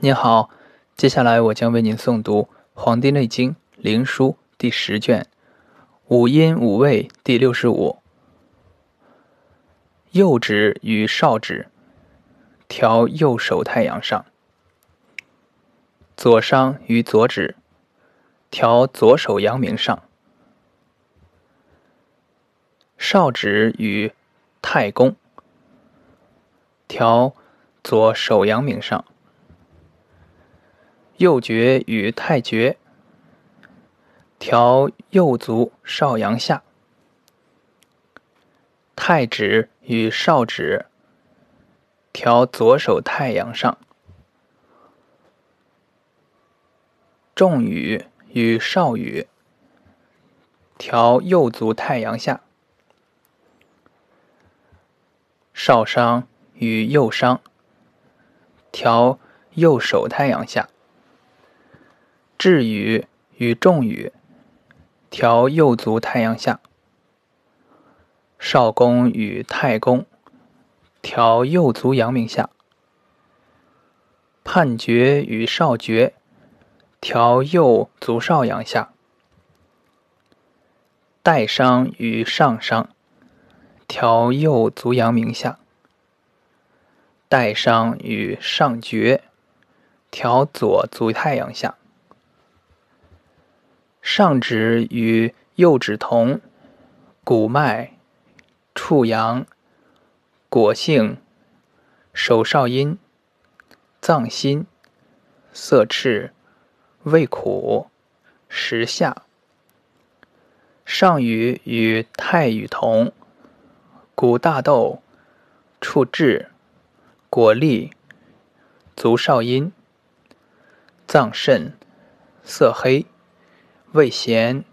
您好，接下来我将为您诵读《黄帝内经·灵枢》第十卷五阴五味第六十五。右指与少指，调右手太阳上；左商与左指，调左手阳明上；少指与太公，调左手阳明上。右厥与太厥，调右足少阳下；太指与少指，调左手太阳上；重羽与少羽，调右足太阳下；少商与右商，调右手太阳下。至羽与重羽，调右足太阳下；少公与太公，调右足阳明下；判决与少厥，调右足少阳下；代商与上商，调右足阳明下；代商与上厥，调左足太阳下。上指与右指同，骨脉、触阳、果性、手少阴、脏心、色赤、味苦、食下。上羽与太羽同，骨大豆、触质、果粒、足少阴、脏肾、色黑。味咸，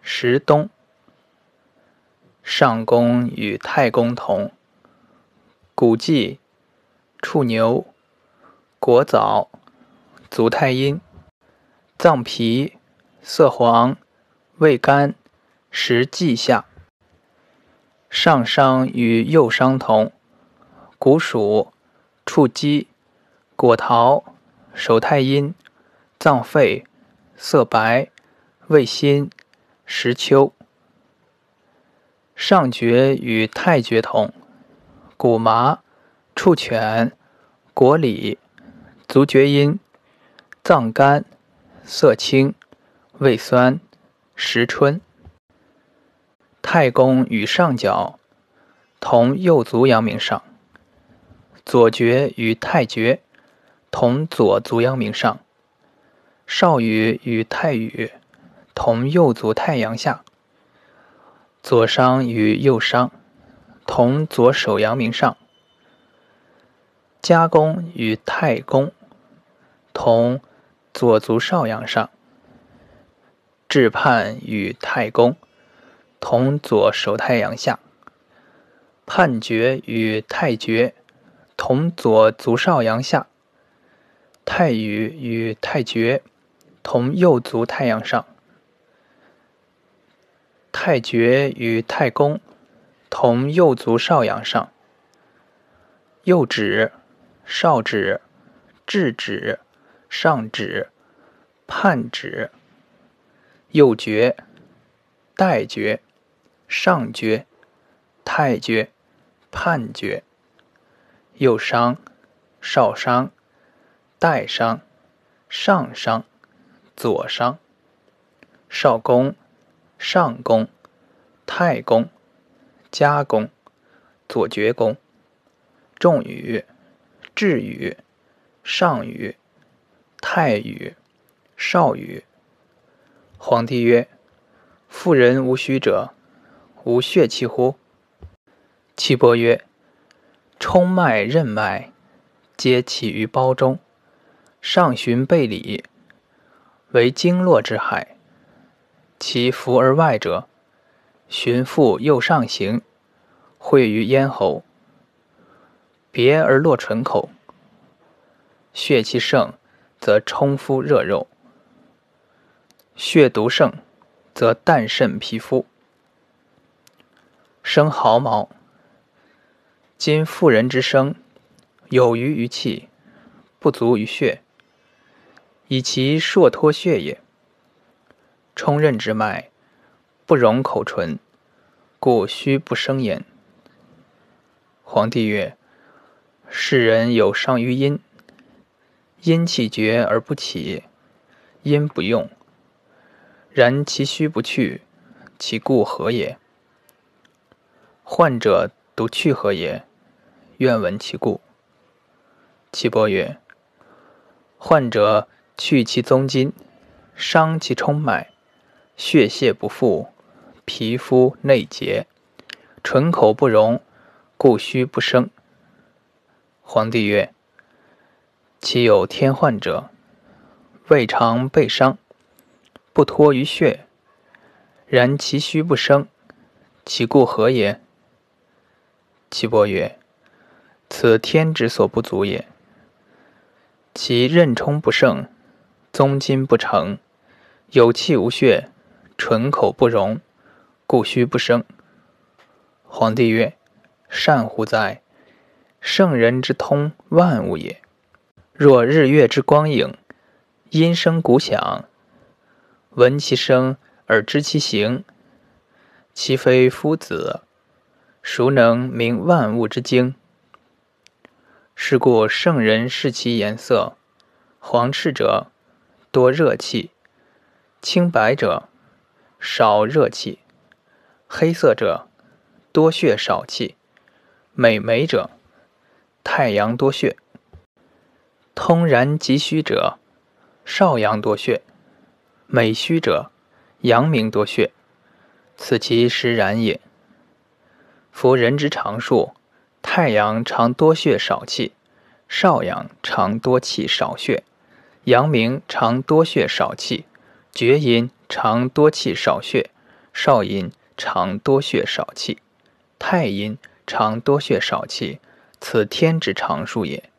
食冬。上宫与太公同，骨际、触牛、果枣、足太阴、脏脾、色黄、味甘，食稷下。上商与右商同，骨属、触鸡、果桃、手太阴、脏肺、色白。味辛，食秋。上厥与太厥同，骨麻、触犬、果李、足厥阴、脏肝、色青、味酸，食春。太公与上角同右足阳明上，左厥与太厥同左足阳明上，少羽与太羽。同右足太阳下，左商与右商同左手阳明上，加公与太公同左足少阳上，至判与太公同左手太阳下，判决与太厥同左足少阳下，太羽与太厥同右足太阳上。太厥与太公同右足少阳上，右指、少指、质指、上指、判指、右厥、代厥、上厥、太厥、判厥、右商、少商、代商、上商、左商、少公。上宫、太公、加宫、左厥宫、重羽、至羽、上羽、太羽、少羽。皇帝曰：“妇人无虚者，无血气乎？”岐伯曰：“冲脉、任脉，皆起于胞中，上循背里，为经络之海。”其浮而外者，循腹右上行，会于咽喉，别而落唇口。血气盛，则冲肤热肉；血毒盛，则淡渗皮肤，生毫毛。今妇人之生，有余于气，不足于血，以其硕脱血也。冲任之脉，不容口唇，故虚不生言。皇帝曰：“世人有伤于阴，阴气绝而不起，阴不用。然其虚不去，其故何也？”患者独去何也？愿闻其故。岐伯曰：患者去其宗筋，伤其冲脉，血泄不复，皮肤内结，唇口不容，故虚不生。皇帝曰：其有天患者，未尝被伤，不脱于血，然其虚不生，其故何也？岐伯曰：“此天之所不足也。其任冲不盛，宗筋不成，有气无血，唇口不容，故虚不生。”皇帝曰：“善乎哉！圣人之通万物也。若日月之光影，音声鼓响，闻其声而知其形，其非夫子。”孰能明万物之精？是故圣人视其颜色，黄赤者多热气，青白者少热气，黑色者多血少气，美眉者太阳多血，通然极虚者少阳多血，美虚者阳明多血，此其实然也。夫人之常数，太阳常多血少气，少阳常多气少血，阳明常多血少气，厥阴常多气少血，少阴常多血少气，太阴常多血少气，此天之常数也。